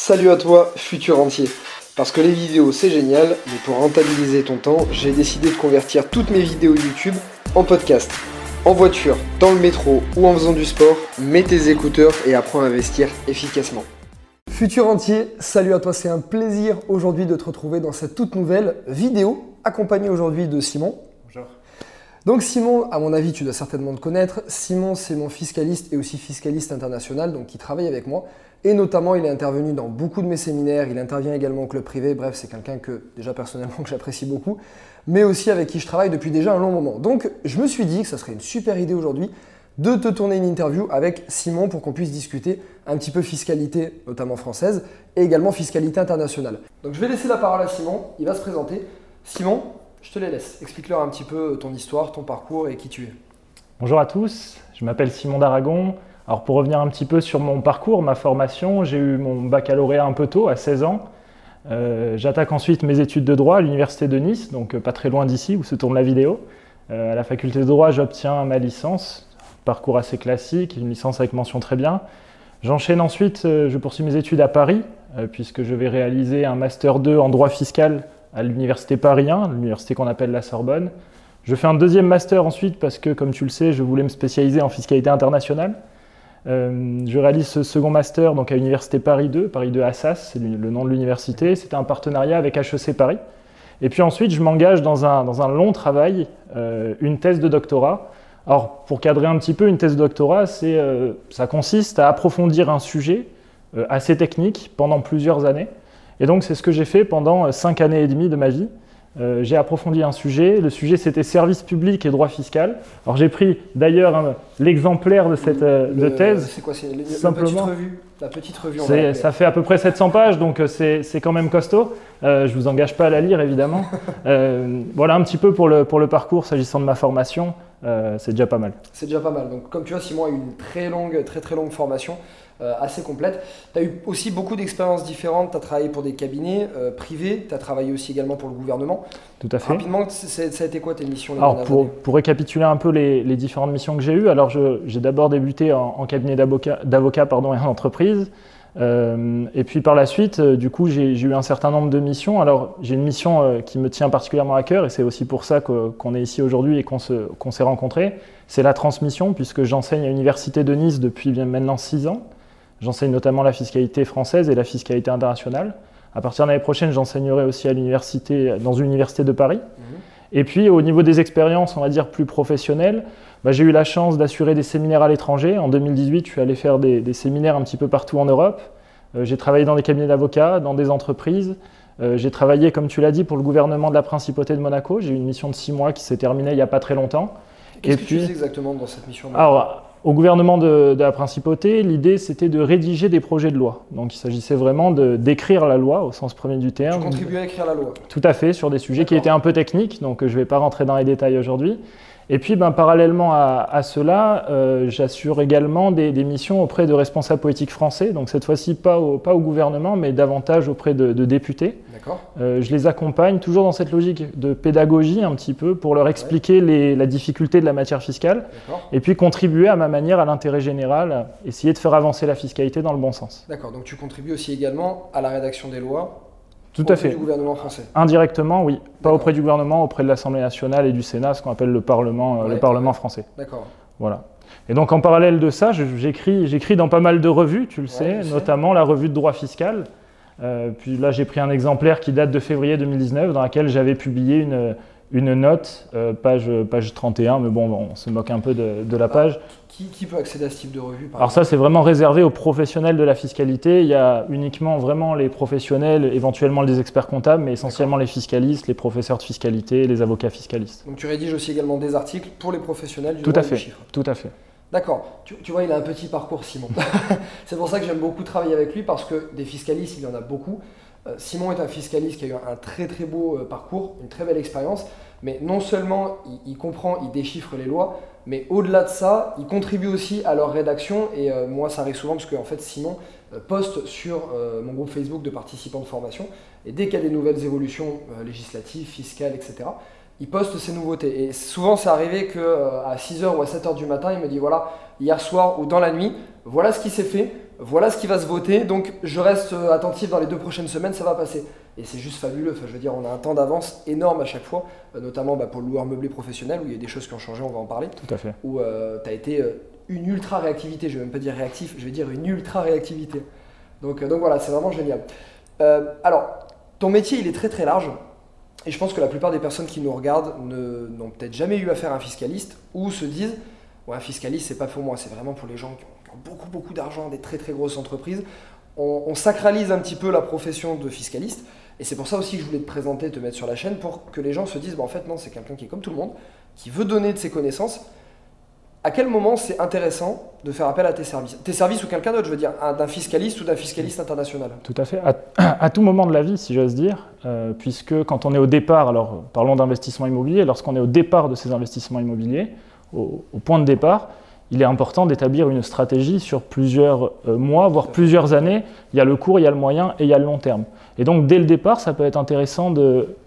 Salut à toi, futur entier. Parce que les vidéos c'est génial, mais pour rentabiliser ton temps, j'ai décidé de convertir toutes mes vidéos YouTube en podcast. En voiture, dans le métro ou en faisant du sport, mets tes écouteurs et apprends à investir efficacement. Futur entier, salut à toi, c'est un plaisir aujourd'hui de te retrouver dans cette toute nouvelle vidéo, accompagné aujourd'hui de Simon. Bonjour. Donc Simon, à mon avis, tu dois certainement te connaître. Simon, c'est mon fiscaliste et aussi fiscaliste international, donc qui travaille avec moi. Et notamment, il est intervenu dans beaucoup de mes séminaires, il intervient également au club privé, bref, c'est quelqu'un que déjà personnellement j'apprécie beaucoup, mais aussi avec qui je travaille depuis déjà un long moment. Donc je me suis dit que ça serait une super idée aujourd'hui de te tourner une interview avec Simon pour qu'on puisse discuter un petit peu fiscalité, notamment française, et également fiscalité internationale. Donc je vais laisser la parole à Simon, il va se présenter. Simon, je te les laisse. Explique-leur un petit peu ton histoire, ton parcours et qui tu es. Bonjour à tous, je m'appelle Simon d'Aragon. Alors pour revenir un petit peu sur mon parcours, ma formation, j'ai eu mon baccalauréat un peu tôt, à 16 ans. Euh, j'attaque ensuite mes études de droit à l'université de Nice, donc euh, pas très loin d'ici où se tourne la vidéo. Euh, à la faculté de droit, j'obtiens ma licence, parcours assez classique, une licence avec mention très bien. J'enchaîne ensuite, je poursuis mes études à Paris, puisque je vais réaliser un master 2 en droit fiscal à l'université Paris 1, l'université qu'on appelle la Sorbonne. Je fais un deuxième master ensuite parce que, comme tu le sais, je voulais me spécialiser en fiscalité internationale. Euh, je réalise ce second master donc à l'université Paris 2, Paris 2 Assas, c'est le nom de l'université. C'était un partenariat avec HEC Paris. Et puis ensuite, je m'engage dans un, dans un, long travail, euh, une thèse de doctorat. Alors, pour cadrer un petit peu, une thèse de doctorat, euh, ça consiste à approfondir un sujet assez technique pendant plusieurs années. Et donc, c'est ce que j'ai fait pendant cinq années et demie de ma vie. Euh, j'ai approfondi un sujet. Le sujet, c'était service public et droit fiscal. Alors, j'ai pris d'ailleurs hein, l'exemplaire de cette euh, thèse. C'est quoi C'est la petite revue La petite revue Ça fait à peu près 700 pages, donc euh, c'est quand même costaud. je ne vous engage pas à la lire, évidemment. voilà un petit peu pour le, pour le parcours s'agissant de ma formation. C'est déjà pas mal. C'est déjà pas mal. Donc, comme tu vois, Simon a eu une très longue, très très longue formation. Euh, assez complète. Tu as eu aussi beaucoup d'expériences différentes. Tu as travaillé pour des cabinets euh, privés, tu as travaillé aussi également pour le gouvernement. Tout à fait. Rapidement, ça a été quoi tes missions Alors, pour, pour, récapituler un peu les, les, différentes missions que j'ai eues, alors j'ai d'abord débuté en, cabinet d'avocat pardon, et en entreprise. Euh, et puis par la suite, du coup, j'ai eu un certain nombre de missions. Alors, j'ai une mission qui me tient particulièrement à cœur, et c'est aussi pour ça qu'on est ici aujourd'hui et qu'on s'est rencontrés. C'est la transmission, puisque j'enseigne à l'Université de Nice depuis maintenant six ans. J'enseigne notamment la fiscalité française et la fiscalité internationale. À partir de l'année prochaine, j'enseignerai aussi à l'université, dans une de Paris. Et puis, au niveau des expériences, on va dire plus professionnelles, bah, j'ai eu la chance d'assurer des séminaires à l'étranger. En 2018, je suis allé faire des, séminaires un petit peu partout en Europe. Euh, j'ai travaillé dans des cabinets d'avocats, dans des entreprises. Euh, j'ai travaillé, comme tu l'as dit, pour le gouvernement de la Principauté de Monaco. J'ai eu une mission de six mois qui s'est terminée il n'y a pas très longtemps. Qu'est-ce que puis, tu fais exactement dans cette mission Alors, au gouvernement de, la principauté, l'idée c'était de rédiger des projets de loi. Donc il s'agissait vraiment d'écrire la loi au sens premier du terme. Tu contribuais à écrire la loi Tout à fait, sur des sujets qui étaient un peu techniques, donc je ne vais pas rentrer dans les détails aujourd'hui. Et puis, ben, parallèlement à, cela, euh, j'assure également des, missions auprès de responsables politiques français. Donc, cette fois-ci, pas au, pas au gouvernement, mais davantage auprès de, députés. Euh, je les accompagne toujours dans cette logique de pédagogie un petit peu pour leur expliquer les, la difficulté de la matière fiscale. Et puis, contribuer à ma manière à l'intérêt général, essayer de faire avancer la fiscalité dans le bon sens. D'accord. Donc, tu contribues aussi également à la rédaction des lois tout à fait. du gouvernement français Indirectement, oui. Pas auprès du gouvernement, auprès de l'Assemblée nationale et du Sénat, ce qu'on appelle le Parlement, euh, le Parlement français. D'accord. Voilà. Et donc en parallèle de ça, j'écris, dans pas mal de revues, tu le sais, notamment la revue de droit fiscal. Euh, puis là, j'ai pris un exemplaire qui date de février 2019, dans laquelle j'avais publié une, une note, euh, page, page 31, mais bon, on se moque un peu de, la page. Qui, peut accéder à ce type de revue Alors ça, c'est vraiment réservé aux professionnels de la fiscalité. Il y a uniquement vraiment les professionnels, éventuellement les experts comptables, mais essentiellement les fiscalistes, les professeurs de fiscalité, les avocats fiscalistes. Donc tu rédiges aussi également des articles pour les professionnels du Tout à fait. Tout à fait. D'accord. Tu, tu, vois, il a un petit parcours, Simon. c'est pour ça que j'aime beaucoup travailler avec lui, parce que des fiscalistes, il y en a beaucoup. Euh, Simon est un fiscaliste qui a eu un très très beau euh, parcours, une très belle expérience, mais non seulement il, comprend, il déchiffre les lois, mais au-delà de ça, il contribue aussi à leur rédaction. Et euh, moi, ça arrive souvent parce que en fait, Simon poste sur mon groupe Facebook de participants de formation, et dès qu'il y a des nouvelles évolutions législatives, fiscales, etc., il poste ses nouveautés. Et souvent, c'est arrivé qu'à 6h ou à 7h du matin, il me dit voilà, hier soir ou dans la nuit, voilà ce qui s'est fait Voilà ce qui va se voter, donc je reste euh, attentif dans les deux prochaines semaines, ça va passer. Et c'est juste fabuleux, enfin, je veux dire, on a un temps d'avance énorme à chaque fois, euh, notamment bah, pour le loueur meublé professionnel, où il y a des choses qui ont changé, on va en parler. Tout à fait. Où tu as été une ultra réactivité, je vais même pas dire réactif, je vais dire une ultra réactivité. Donc, donc voilà, c'est vraiment génial. alors, ton métier, il est très très large. Et je pense que la plupart des personnes qui nous regardent n'ont peut-être jamais eu affaire à un fiscaliste ou se disent ouais, un fiscaliste, c'est pas pour moi, c'est vraiment pour les gens qui ont, beaucoup beaucoup d'argent, des très très grosses entreprises. On, sacralise un petit peu la profession de fiscaliste. Et c'est pour ça aussi que je voulais te présenter, te mettre sur la chaîne, pour que les gens se disent bah, en fait, non, c'est quelqu'un qui est comme tout le monde, qui veut donner de ses connaissances à quel moment c'est intéressant de faire appel à tes services? Tes services ou quelqu'un d'autre, je veux dire, d'un fiscaliste ou d'un fiscaliste international? Tout à fait. À, tout moment de la vie, si j'ose dire, euh, puisque quand on est au départ, alors parlons d'investissement immobilier, lorsqu'on est au départ de ces investissements immobiliers, au, point de départ, il est important d'établir une stratégie sur plusieurs euh, mois, voire plusieurs années. Il y a le court, il y a le moyen et il y a le long terme. Et donc, dès le départ, ça peut être intéressant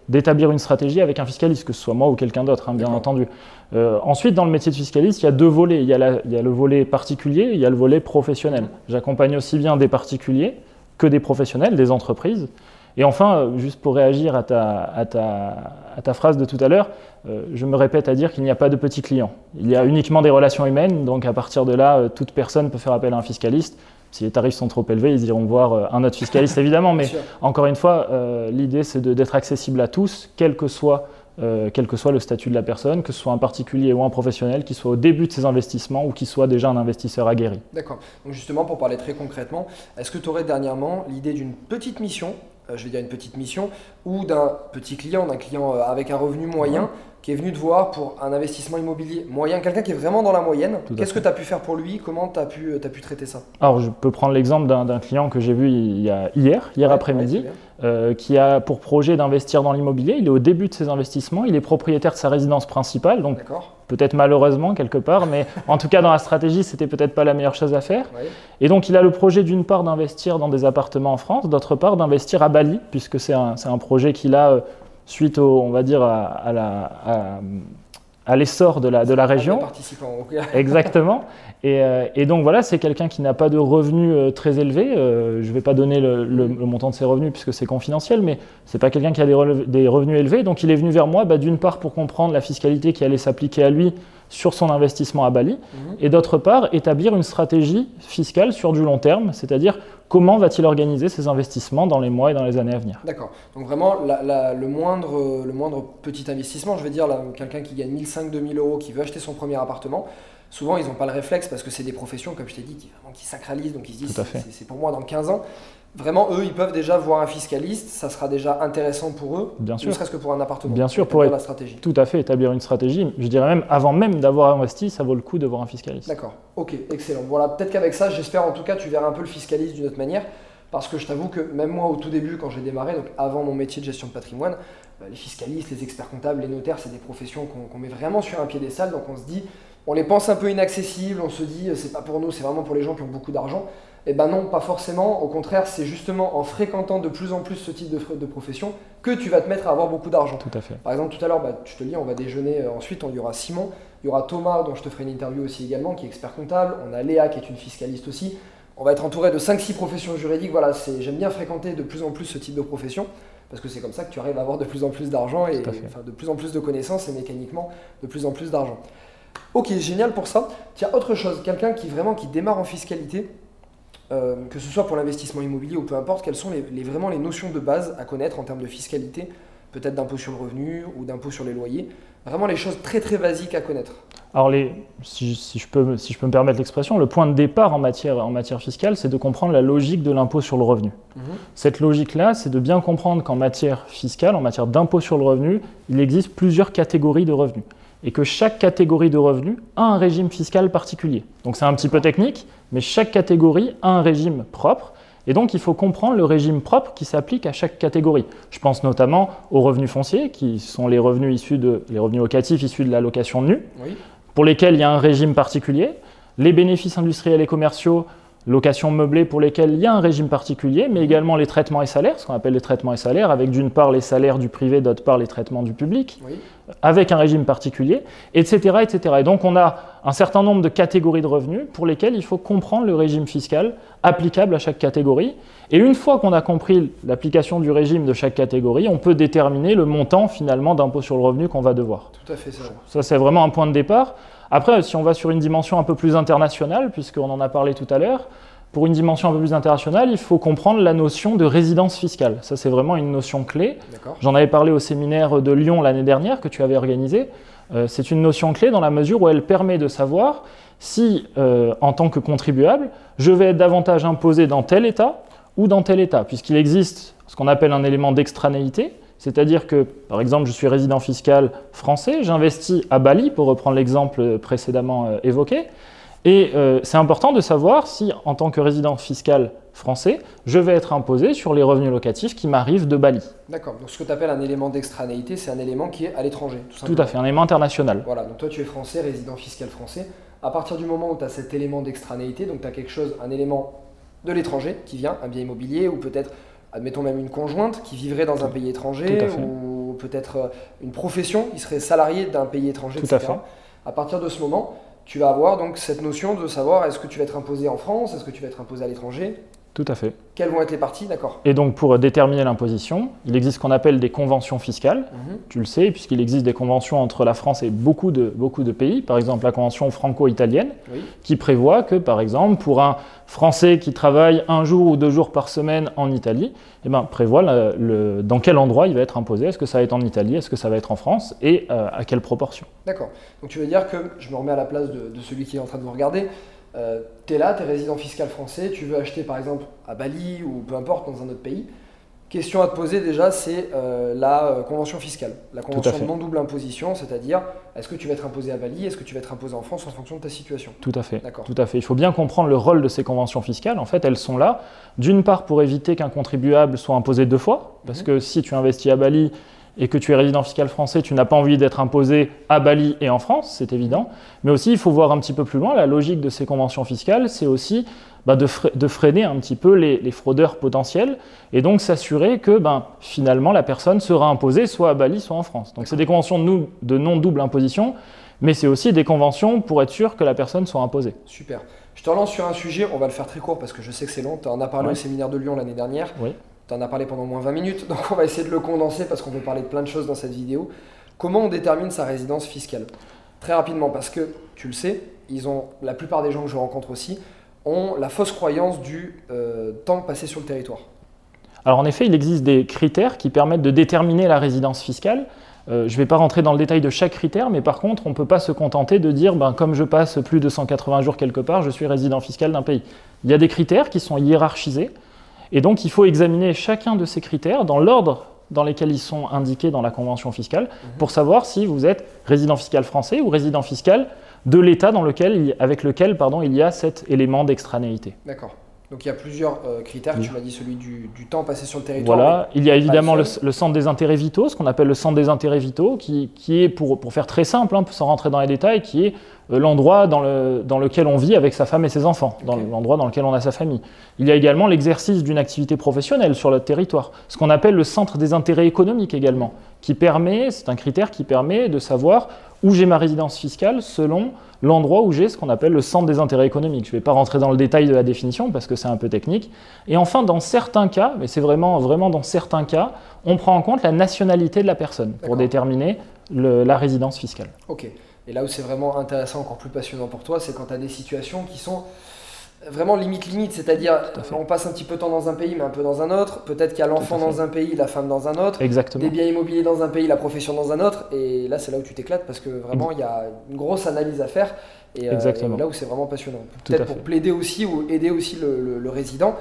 d'établir une stratégie avec un fiscaliste, que ce soit moi ou quelqu'un d'autre, hein, bien entendu. Euh, ensuite, dans le métier de fiscaliste, il y a deux volets. Il y a, le volet particulier, et il y a le volet professionnel. J'accompagne aussi bien des particuliers que des professionnels, des entreprises. Et enfin, euh, juste pour réagir à ta, phrase de tout à l'heure, euh, je me répète à dire qu'il n'y a pas de petits clients. Il y a uniquement des relations humaines, donc à partir de là, toute personne peut faire appel à un fiscaliste. Si les tarifs sont trop élevés, ils iront voir un autre fiscaliste, évidemment. Mais encore une fois, l'idée, c'est d'être accessible à tous, quel que soit euh, quel que soit le statut de la personne, que ce soit un particulier ou un professionnel, qui soit au début de ses investissements ou qui soit déjà un investisseur aguerri. D'accord. Donc justement, pour parler très concrètement, est-ce que tu aurais dernièrement l'idée d'une petite mission, euh, je vais dire une petite mission, ou d'un petit client, d'un client euh, avec un revenu moyen, qui est venu te voir pour un investissement immobilier moyen, quelqu'un qui est vraiment dans la moyenne. Qu'est-ce que tu as pu faire pour lui? Comment tu as, pu, as pu traiter ça? Alors, je peux prendre l'exemple d'un client que j'ai vu il y a, hier, hier après-midi, euh, qui a pour projet d'investir dans l'immobilier. Il est au début de ses investissements, il est propriétaire de sa résidence principale, donc peut-être malheureusement quelque part, mais en tout cas dans la stratégie, c'était peut-être pas la meilleure chose à faire. Et donc, il a le projet d'une part d'investir dans des appartements en France, d'autre part d'investir à Bali, puisque c'est un, un, projet qu'il a. Euh, suite au, on va dire, à, la, à, l'essor de la, de la région. Exactement. Euh, et, donc voilà, c'est quelqu'un qui n'a pas de revenus euh, très élevés. Euh, je ne vais pas donner le, montant de ses revenus puisque c'est confidentiel, mais c'est pas quelqu'un qui a des, revenus élevés. Donc il est venu vers moi, bah, d'une part pour comprendre la fiscalité qui allait s'appliquer à lui sur son investissement à Bali, mhm. et d'autre part établir une stratégie fiscale sur du long terme, c'est-à-dire comment va-t-il organiser ses investissements dans les mois et dans les années à venir. D'accord. Donc vraiment, le, moindre, le moindre petit investissement, je veux dire, quelqu'un qui gagne 1500-2000 euros, qui veut acheter son premier appartement, souvent ils n'ont pas le réflexe parce que c'est des professions, comme je t'ai dit, qui, qui sacralisent, donc ils se disent c'est pour moi dans 15 ans vraiment, eux, ils peuvent déjà voir un fiscaliste, ça sera déjà intéressant pour eux, Bien sûr. ne serait-ce que pour un appartement. Bien sûr, pour la stratégie. Tout à fait, établir une stratégie. Je dirais même, avant même d'avoir investi, ça vaut le coup de voir un fiscaliste. D'accord, ok, excellent. Voilà, peut-être qu'avec ça, j'espère en tout cas, tu verras un peu le fiscaliste d'une autre manière. Parce que je t'avoue que même moi, au tout début, quand j'ai démarré, donc avant mon métier de gestion de patrimoine, bah, les fiscalistes, les experts comptables, les notaires, c'est des professions qu'on met vraiment sur un pied piédestal. Donc on se dit, on les pense un peu inaccessibles, on se dit, c'est pas pour nous, c'est vraiment pour les gens qui ont beaucoup d'argent. Eh ben non, pas forcément. Au contraire, c'est justement en fréquentant de plus en plus ce type de, de, profession que tu vas te mettre à avoir beaucoup d'argent. Tout à fait. Par exemple, tout à l'heure, bah, je te dis, on va déjeuner euh, ensuite. Il y aura Simon, il y aura Thomas, dont je te ferai une interview aussi également, qui est expert comptable. On a Léa, qui est une fiscaliste aussi. On va être entouré de 5-6 professions juridiques. Voilà, j'aime bien fréquenter de plus en plus ce type de profession parce que c'est comme ça que tu arrives à avoir de plus en plus d'argent et de plus en plus de connaissances et mécaniquement de plus en plus d'argent. Ok, génial pour ça. Tiens, autre chose, quelqu'un qui vraiment qui démarre en fiscalité, euh, que ce soit pour l'investissement immobilier ou peu importe, quelles sont les, vraiment les notions de base à connaître en termes de fiscalité, peut-être d'impôt sur le revenu ou d'impôt sur les loyers, vraiment les choses très très basiques à connaître. Alors, les, si, je peux, si je peux me permettre l'expression, le point de départ en matière, en matière fiscale, c'est de comprendre la logique de l'impôt sur le revenu. Mhm. Cette logique-là, c'est de bien comprendre qu'en matière fiscale, en matière d'impôt sur le revenu, il existe plusieurs catégories de revenus et que chaque catégorie de revenus a un régime fiscal particulier. Donc c'est un petit peu technique, mais chaque catégorie a un régime propre. Et donc il faut comprendre le régime propre qui s'applique à chaque catégorie. Je pense notamment aux revenus fonciers, qui sont les revenus issus de les revenus locatifs issus de la location nue, pour lesquels il y a un régime particulier. Les bénéfices industriels et commerciaux locations meublées pour lesquelles il y a un régime particulier, mais également les traitements et salaires, ce qu'on appelle les traitements et salaires, avec d'une part les salaires du privé, d'autre part les traitements du public, avec un régime particulier, etc., etc. Et donc on a un certain nombre de catégories de revenus pour lesquelles il faut comprendre le régime fiscal applicable à chaque catégorie. Et une fois qu'on a compris l'application du régime de chaque catégorie, on peut déterminer le montant finalement d'impôt sur le revenu qu'on va devoir. Tout à fait ça. Ça c'est vraiment un point de départ. Après, si on va sur une dimension un peu plus internationale, puisqu'on en a parlé tout à l'heure, pour une dimension un peu plus internationale, il faut comprendre la notion de résidence fiscale. Ça, c'est vraiment une notion clé. J'en avais parlé au séminaire de Lyon l'année dernière que tu avais organisé. Euh, c'est une notion clé dans la mesure où elle permet de savoir si, euh, en tant que contribuable, je vais être davantage imposé dans tel État ou dans tel État, puisqu'il existe ce qu'on appelle un élément d'extranéité, c'est-à-dire que, par exemple, je suis résident fiscal français, j'investis à Bali, pour reprendre l'exemple précédemment euh, évoqué, et euh, c'est important de savoir si, en tant que résident fiscal français, je vais être imposé sur les revenus locatifs qui m'arrivent de Bali. D'accord, donc ce que tu appelles un élément d'extranéité, c'est un élément qui est à l'étranger, tout Tout à fait, un élément international. Voilà, donc toi tu es français, résident fiscal français. À partir du moment où tu as cet élément d'extranéité, donc tu as quelque chose, un élément de l'étranger qui vient, un bien immobilier ou peut-être admettons même une conjointe qui vivrait dans un pays étranger, ou peut-être euh, une profession, qui serait salarié d'un pays étranger, Tout etc. À, à partir de ce moment, tu vas avoir donc cette notion de savoir est-ce que tu vas être imposé en France, est-ce que tu vas être imposé à l'étranger, tout à fait. Quelles vont être les parties, d'accord Et donc pour déterminer l'imposition, il existe ce qu'on appelle des conventions fiscales, mhm. tu le sais, puisqu'il existe des conventions entre la France et beaucoup de, beaucoup de pays, par exemple la convention franco-italienne, qui prévoit que par exemple pour un Français qui travaille un jour ou deux jours par semaine en Italie, eh ben, prévoit le, dans quel endroit il va être imposé, est-ce que ça va être en Italie, est-ce que ça va être en France, et euh, à quelle proportion? D'accord. Donc tu veux dire que, je me remets à la place de, de celui qui est en train de vous regarder, euh, tu es là, tu es résident fiscal français, tu veux acheter par exemple à Bali ou peu importe dans un autre pays. Question à te poser déjà, c'est euh, la euh, convention fiscale, la convention de non-double imposition, c'est-à-dire est-ce que tu vas être imposé à Bali, est-ce que tu vas être imposé en France en fonction de ta situation? Tout à fait. Tout à fait. Il faut bien comprendre le rôle de ces conventions fiscales. En fait, elles sont là, d'une part pour éviter qu'un contribuable soit imposé deux fois, parce mhm. que si tu investis à Bali et que tu es résident fiscal français, tu n'as pas envie d'être imposé à Bali et en France, c'est évident. Mais aussi, il faut voir un petit peu plus loin, la logique de ces conventions fiscales, c'est aussi bah, de, freiner un petit peu les, fraudeurs potentiels et donc s'assurer que ben, finalement la personne sera imposée soit à Bali, soit en France. Donc c'est des conventions de non-double imposition, mais c'est aussi des conventions pour être sûr que la personne soit imposée. Super. Je te relance sur un sujet, on va le faire très court parce que je sais que c'est long. Tu en as parlé au séminaire de Lyon l'année dernière. Oui. Tu en as parlé pendant moins 20 minutes, donc on va essayer de le condenser parce qu'on veut parler de plein de choses dans cette vidéo. Comment on détermine sa résidence fiscale? Très rapidement, parce que tu le sais, ils ont, la plupart des gens que je rencontre aussi ont la fausse croyance du euh, temps passé sur le territoire. Alors en effet, il existe des critères qui permettent de déterminer la résidence fiscale. Euh, je ne vais pas rentrer dans le détail de chaque critère, mais par contre, on ne peut pas se contenter de dire, ben, comme je passe plus de 180 jours quelque part, je suis résident fiscal d'un pays. Il y a des critères qui sont hiérarchisés. Et donc, il faut examiner chacun de ces critères dans l'ordre dans lesquels ils sont indiqués dans la convention fiscale mhm. pour savoir si vous êtes résident fiscal français ou résident fiscal de l'État dans lequel, avec lequel pardon, il y a cet élément d'extranéité. D'accord. Donc il y a plusieurs euh, critères. Tu m'as dit celui du, temps passé sur le territoire. Voilà. Il y a évidemment le, centre des intérêts vitaux, ce qu'on appelle le centre des intérêts vitaux, qui, qui est, pour, pour, faire très simple, hein, sans rentrer dans les détails, qui est l'endroit dans, le, dans, lequel on vit avec sa femme et ses enfants, dans l'endroit dans lequel on a sa famille. Il y a également l'exercice d'une activité professionnelle sur le territoire, ce qu'on appelle le centre des intérêts économiques également, qui permet, c'est un critère qui permet de savoir où j'ai ma résidence fiscale selon l'endroit où j'ai ce qu'on appelle le centre des intérêts économiques. Je ne vais pas rentrer dans le détail de la définition parce que c'est un peu technique. Et enfin, dans certains cas, mais c'est vraiment, vraiment dans certains cas, on prend en compte la nationalité de la personne pour déterminer la résidence fiscale. Ok. Et là où c'est vraiment intéressant, encore plus passionnant pour toi, c'est quand tu as des situations qui sont vraiment limite limite, c'est-à-dire on passe un petit peu de temps dans un pays mais un peu dans un autre, peut-être qu'il y a l'enfant dans un pays, la femme dans un autre, Exactement. des biens immobiliers dans un pays, la profession dans un autre, et là c'est là où tu t'éclates parce que vraiment il y a une grosse analyse à faire. Et, euh, là où c'est vraiment passionnant. Peut-être pour plaider aussi ou aider aussi le, résident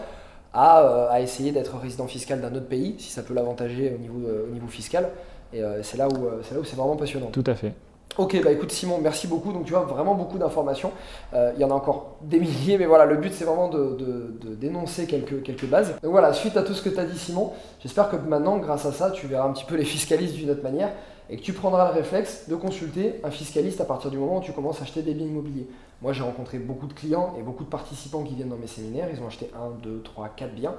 euh, à, essayer d'être résident fiscal d'un autre pays si ça peut l'avantager au niveau, euh, au niveau fiscal. Et c'est là où c'est là où c'est vraiment passionnant. Tout à fait. Ok, bah écoute Simon, merci beaucoup. Donc tu vois vraiment beaucoup d'informations. Euh, il y en a encore des milliers, mais voilà, le but c'est vraiment de, dénoncer quelques, quelques bases. Donc voilà, suite à tout ce que tu as dit Simon, j'espère que maintenant, grâce à ça, tu verras un petit peu les fiscalistes d'une autre manière et que tu prendras le réflexe de consulter un fiscaliste à partir du moment où tu commences à acheter des biens immobiliers. Moi j'ai rencontré beaucoup de clients et beaucoup de participants qui viennent dans mes séminaires, ils ont acheté 1, 2, 3, 4 biens.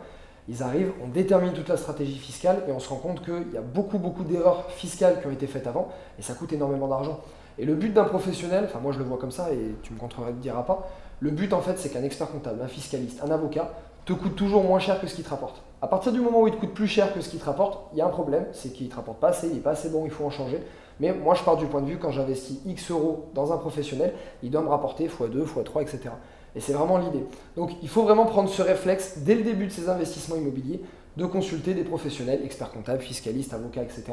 Ils arrivent, on détermine toute la stratégie fiscale et on se rend compte qu'il y a beaucoup, beaucoup d'erreurs fiscales qui ont été faites avant et ça coûte énormément d'argent. Et le but d'un professionnel, enfin moi je le vois comme ça et tu me contrediras pas, le but en fait c'est qu'un expert comptable, un fiscaliste, un avocat te coûte toujours moins cher que ce qu'il te rapporte. À partir du moment où il te coûte plus cher que ce qu'il te rapporte, il y a un problème, c'est qu'il ne te rapporte pas assez, il n'est pas assez bon, il faut en changer. Mais moi je pars du point de vue quand j'investis X euros dans un professionnel, il doit me rapporter x2, x3, etc. Et c'est vraiment l'idée. Donc il faut vraiment prendre ce réflexe dès le début de ses investissements immobiliers de consulter des professionnels, experts comptables, fiscalistes, avocats, etc.,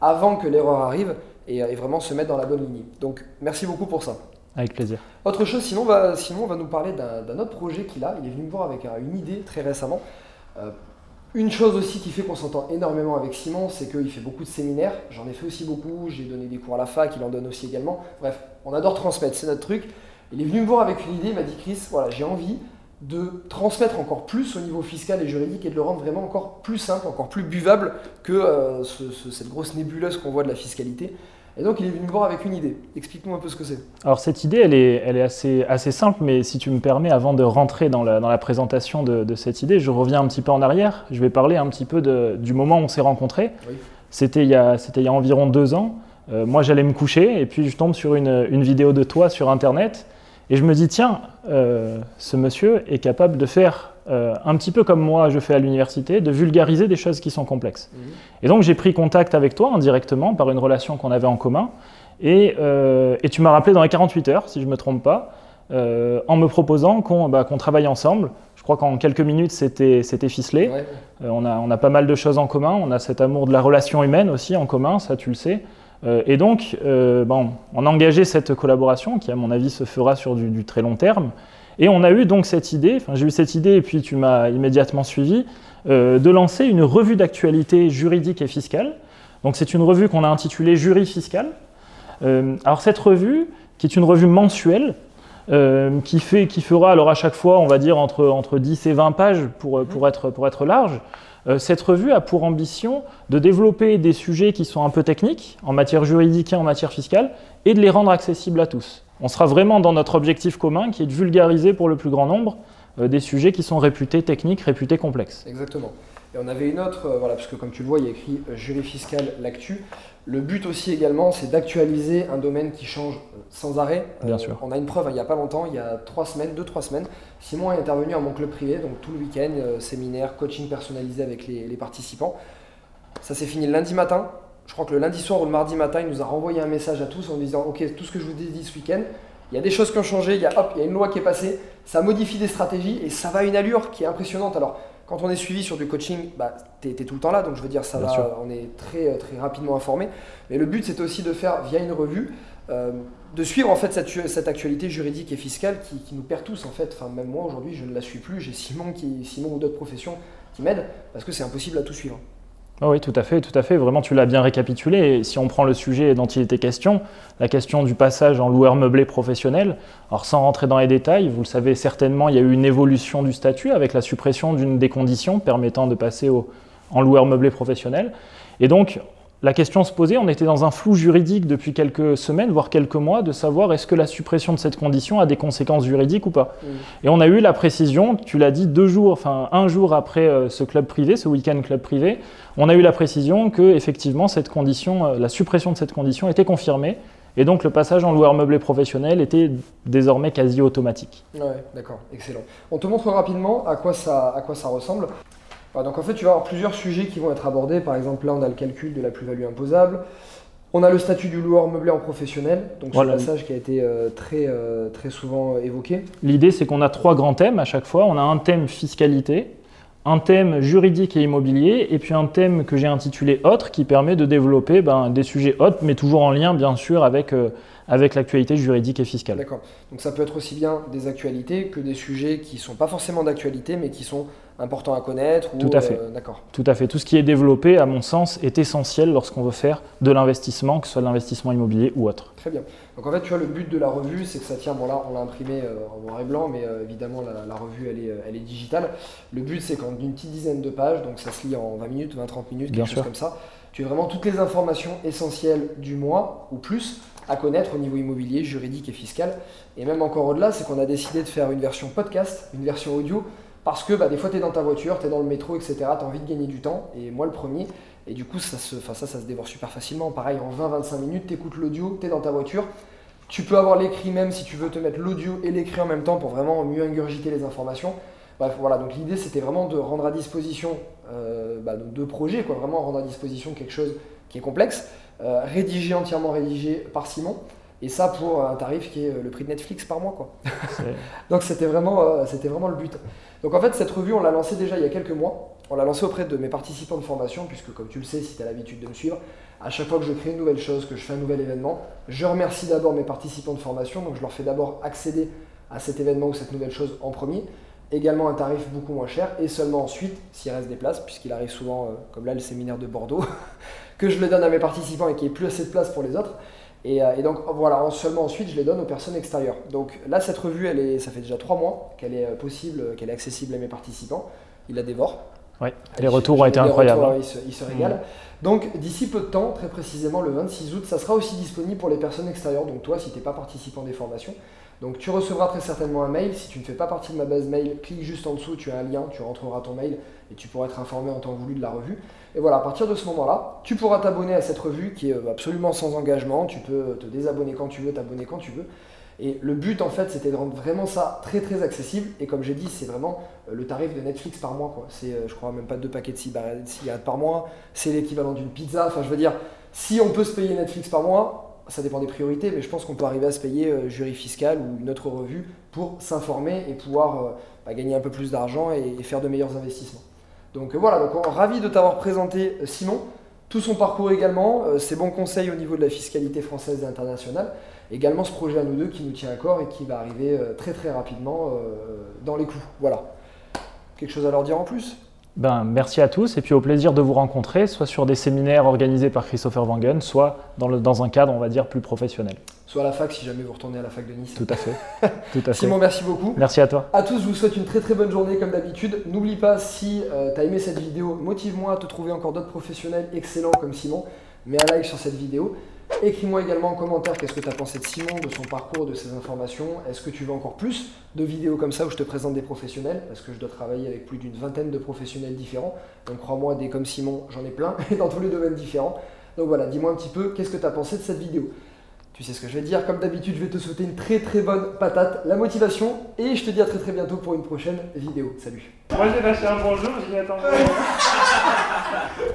avant que l'erreur arrive et, vraiment se mettre dans la bonne ligne. Donc merci beaucoup pour ça. Avec plaisir. Autre chose, sinon, va, Simon va nous parler d'un autre projet qu'il a. Il est venu me voir avec une idée très récemment. Euh, une chose aussi qui fait qu'on s'entend énormément avec Simon, c'est qu'il fait beaucoup de séminaires. J'en ai fait aussi beaucoup. J'ai donné des cours à la fac, il en donne aussi également. Bref, on adore transmettre, c'est notre truc. Il est venu me voir avec une idée, il m'a dit Chris, voilà, j'ai envie de transmettre encore plus au niveau fiscal et juridique et de le rendre vraiment encore plus simple, encore plus buvable que euh, cette grosse nébuleuse qu'on voit de la fiscalité. Et donc il est venu me voir avec une idée. Explique-nous un peu ce que c'est. Alors cette idée, elle est, elle est assez, assez simple, mais si tu me permets, avant de rentrer dans la, dans la présentation de, cette idée, je reviens un petit peu en arrière. Je vais parler un petit peu de, du moment où on s'est rencontrés. C'était il, y a, il y a environ deux ans. Euh, moi j'allais me coucher et puis je tombe sur une, une vidéo de toi sur Internet et je me dis, tiens, euh, ce monsieur est capable de faire euh, un petit peu comme moi je fais à l'université, de vulgariser des choses qui sont complexes. Mhm. Et donc j'ai pris contact avec toi indirectement par une relation qu'on avait en commun. Et, euh, et tu m'as rappelé dans les 48 heures, si je ne me trompe pas, en me proposant bah, qu'on travaille ensemble. Je crois qu'en quelques minutes, c'était ficelé. on, a, on a pas mal de choses en commun. On a cet amour de la relation humaine aussi en commun, ça tu le sais. Euh, et donc, euh, bon, on a engagé cette collaboration qui, à mon avis, se fera sur du, très long terme. Et on a eu donc cette idée, enfin j'ai eu cette idée et puis tu m'as immédiatement suivi, euh, de lancer une revue d'actualité juridique et fiscale. Donc c'est une revue qu'on a intitulée Jury fiscal. alors cette revue, qui est une revue mensuelle, qui, fait, qui fera alors à chaque fois, on va dire, entre, entre 10 et 20 pages pour, pour, être, pour être large, cette revue a pour ambition de développer des sujets qui sont un peu techniques en matière juridique et en matière fiscale et de les rendre accessibles à tous. On sera vraiment dans notre objectif commun qui est de vulgariser pour le plus grand nombre euh, des sujets qui sont réputés techniques, réputés complexes. Exactement. Et on avait une autre, euh, voilà, comme tu le vois, il y a écrit jury fiscal, l'actu. Le but aussi également, c'est d'actualiser un domaine qui change sans arrêt. Bien sûr. On a une preuve, hein, il n'y a pas longtemps, il y a trois semaines, deux, trois semaines, Simon est intervenu à mon club privé, donc tout le week-end, euh, séminaire, coaching personnalisé avec les, participants. Ça s'est fini le lundi matin. Je crois que le lundi soir ou le mardi matin, il nous a renvoyé un message à tous en disant Ok, tout ce que je vous ai dit ce week-end, il y a des choses qui ont changé, il y a, hop, il y a une loi qui est passée, ça modifie des stratégies et ça va à une allure qui est impressionnante. Alors, quand on est suivi sur du coaching, bah, tu es, tout le temps là, donc je veux dire, ça va, on est très, très rapidement informé. Mais le but, c'est aussi de faire, via une revue, euh, de suivre en fait cette, actualité juridique et fiscale qui, nous perd tous en fait. Enfin, même moi aujourd'hui, je ne la suis plus. J'ai Simon, qui, Simon ou d'autres professions qui m'aident parce que c'est impossible à tout suivre. Ah oui, tout à fait, tout à fait. Vraiment, tu l'as bien récapitulé. Si on prend le sujet dont il était question, la question du passage en loueur meublé professionnel, alors sans rentrer dans les détails, vous le savez certainement, il y a eu une évolution du statut avec la suppression d'une des conditions permettant de passer au, en loueur meublé professionnel. Et donc, la question se posait, on était dans un flou juridique depuis quelques semaines, voire quelques mois, de savoir est-ce que la suppression de cette condition a des conséquences juridiques ou pas. Et on a eu la précision, tu l'as dit, deux jours, enfin un jour après euh, ce club privé, ce week-end club privé, on a eu la précision que effectivement cette condition, euh, la suppression de cette condition était confirmée. Et donc le passage en loueur meublé professionnel était désormais quasi automatique. Ouais, d'accord, excellent. On te montre rapidement à quoi ça, à quoi ça ressemble donc en fait, tu vas avoir plusieurs sujets qui vont être abordés. Par exemple, là, on a le calcul de la plus-value imposable. On a le statut du loueur meublé en professionnel, donc ce passage qui a été euh, très, euh, très souvent évoqué. L'idée, c'est qu'on a trois grands thèmes à chaque fois. On a un thème fiscalité, un thème juridique et immobilier, et puis un thème que j'ai intitulé autre, qui permet de développer ben, des sujets autres, mais toujours en lien, bien sûr, avec, euh, avec l'actualité juridique et fiscale. D'accord. Donc ça peut être aussi bien des actualités que des sujets qui ne sont pas forcément d'actualité, mais qui sont important à connaître Tout à fait. D'accord. Tout à fait. Tout ce qui est développé, à mon sens, est essentiel lorsqu'on veut faire de l'investissement, que ce soit de l'investissement immobilier ou autre. Très bien. Donc en fait, tu vois, le but de la revue, c'est que ça tient. Bon là, on l'a imprimé en noir et blanc, mais évidemment, la, revue, elle est, elle est digitale. Le but, c'est qu'en une petite dizaine de pages, donc ça se lit en 20 minutes, 20-30 minutes, quelque chose comme ça, tu as vraiment toutes les informations essentielles du mois ou plus à connaître au niveau immobilier, juridique et fiscal. Et même encore au-delà, c'est qu'on a décidé de faire une version podcast, une version audio, parce que bah, des fois tu es dans ta voiture, tu es dans le métro, etc. Tu as envie de gagner du temps, et moi le premier. Et du coup, ça se, ça, ça se dévore super facilement. Pareil, en 20-25 minutes, tu écoutes l'audio, tu es dans ta voiture. Tu peux avoir l'écrit même si tu veux te mettre l'audio et l'écrit en même temps pour vraiment mieux ingurgiter les informations. Bref, voilà, donc l'idée c'était vraiment de rendre à disposition euh, bah, deux projets, quoi, vraiment rendre à disposition quelque chose qui est complexe, rédigé, entièrement rédigé par Simon, et ça pour un tarif qui est euh, le prix de Netflix par mois. Quoi. Donc c'était vraiment, euh, c'était vraiment le but. Donc en fait, cette revue, on l'a lancée déjà il y a quelques mois. On l'a lancée auprès de mes participants de formation, puisque comme tu le sais, si tu as l'habitude de me suivre, à chaque fois que je crée une nouvelle chose, que je fais un nouvel événement, je remercie d'abord mes participants de formation. Donc je leur fais d'abord accéder à cet événement ou cette nouvelle chose en premier. Également un tarif beaucoup moins cher et seulement ensuite, s'il reste des places, puisqu'il arrive souvent, comme là le séminaire de Bordeaux, que je le donne à mes participants et qu'il n'y ait plus assez de place pour les autres. Euh, et, donc voilà, seulement ensuite je les donne aux personnes extérieures. Donc là, cette revue, elle est, ça fait déjà trois mois qu'elle est euh, possible, qu'elle est accessible à mes participants. Ils la dévorent. Oui, les retours ont été incroyables. Hein. ils, se, régalent. Mm. Donc d'ici peu de temps, très précisément le 26 août, ça sera aussi disponible pour les personnes extérieures. Donc toi, si tu n'es pas participant des formations, donc tu recevras très certainement un mail. Si tu ne fais pas partie de ma base mail, clique juste en dessous, tu as un lien, tu rentreras ton mail et tu pourras être informé en temps voulu de la revue. Et voilà, à partir de ce moment-là, tu pourras t'abonner à cette revue qui est euh, absolument sans engagement. Tu peux te désabonner quand tu veux, t'abonner quand tu veux. Et le but, en fait, c'était de rendre vraiment ça très très accessible. Et comme j'ai dit, c'est vraiment euh, le tarif de Netflix par mois. C'est, euh, je crois, même pas deux paquets de cigarettes par mois. C'est l'équivalent d'une pizza. Enfin, je veux dire, si on peut se payer Netflix par mois, ça dépend des priorités, mais je pense qu'on peut arriver à se payer jury fiscal ou une autre revue pour s'informer et pouvoir bah, gagner un peu plus d'argent et faire de meilleurs investissements. Donc euh, voilà, donc ravi de t'avoir présenté euh, Simon, tout son parcours également, euh, ses bons conseils au niveau de la fiscalité française et internationale, également ce projet à nous deux qui nous tient à corps et qui va arriver très très rapidement dans les coups. Voilà. Quelque chose à leur dire en plus? Ben, merci à tous et puis au plaisir de vous rencontrer, soit sur des séminaires organisés par Christopher Wangen, soit dans, le, dans un cadre, on va dire, plus professionnel. Soit à la fac si jamais vous retournez à la fac de Nice. Tout à fait. Tout à fait. Simon, merci beaucoup. Merci à toi. À tous, je vous souhaite une très très bonne journée comme d'habitude. N'oublie pas, si euh, tu as aimé cette vidéo, motive-moi à te trouver encore d'autres professionnels excellents comme Simon. Mets un like sur cette vidéo. Écris-moi également en commentaire qu'est-ce que tu as pensé de Simon, de son parcours, de ses informations. Est-ce que tu veux encore plus de vidéos comme ça où je te présente des professionnels? Parce que je dois travailler avec plus d'une vingtaine de professionnels différents. Donc crois-moi, des comme Simon, j'en ai plein et dans tous les domaines différents. Donc voilà, dis-moi un petit peu qu'est-ce que tu as pensé de cette vidéo? Tu sais ce que je vais dire, comme d'habitude, je vais te souhaiter une très très bonne patate, la motivation, et je te dis à très très bientôt pour une prochaine vidéo. Salut Moi j'ai lâché un bonjour, je m'y attendais.